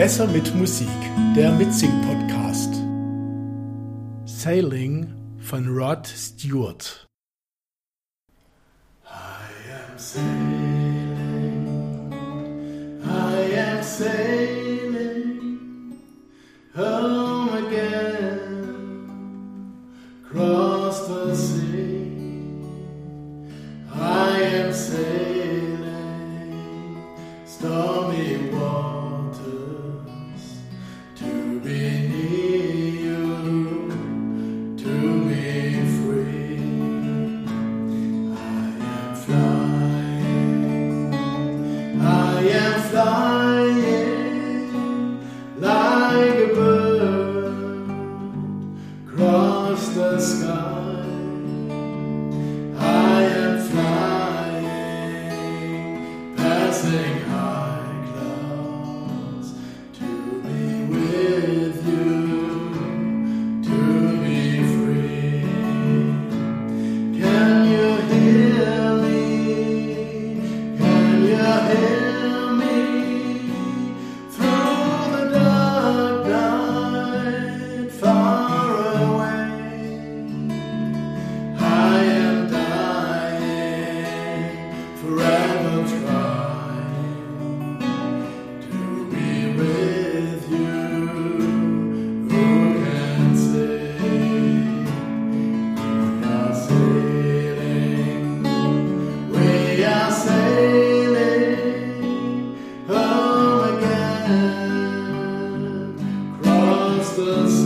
Besser mit Musik, der Mitsing-Podcast. Sailing von Rod Stewart. I am sailing, I am sailing home again, cross the sea. I am sailing, stormy water. sing high. Christmas.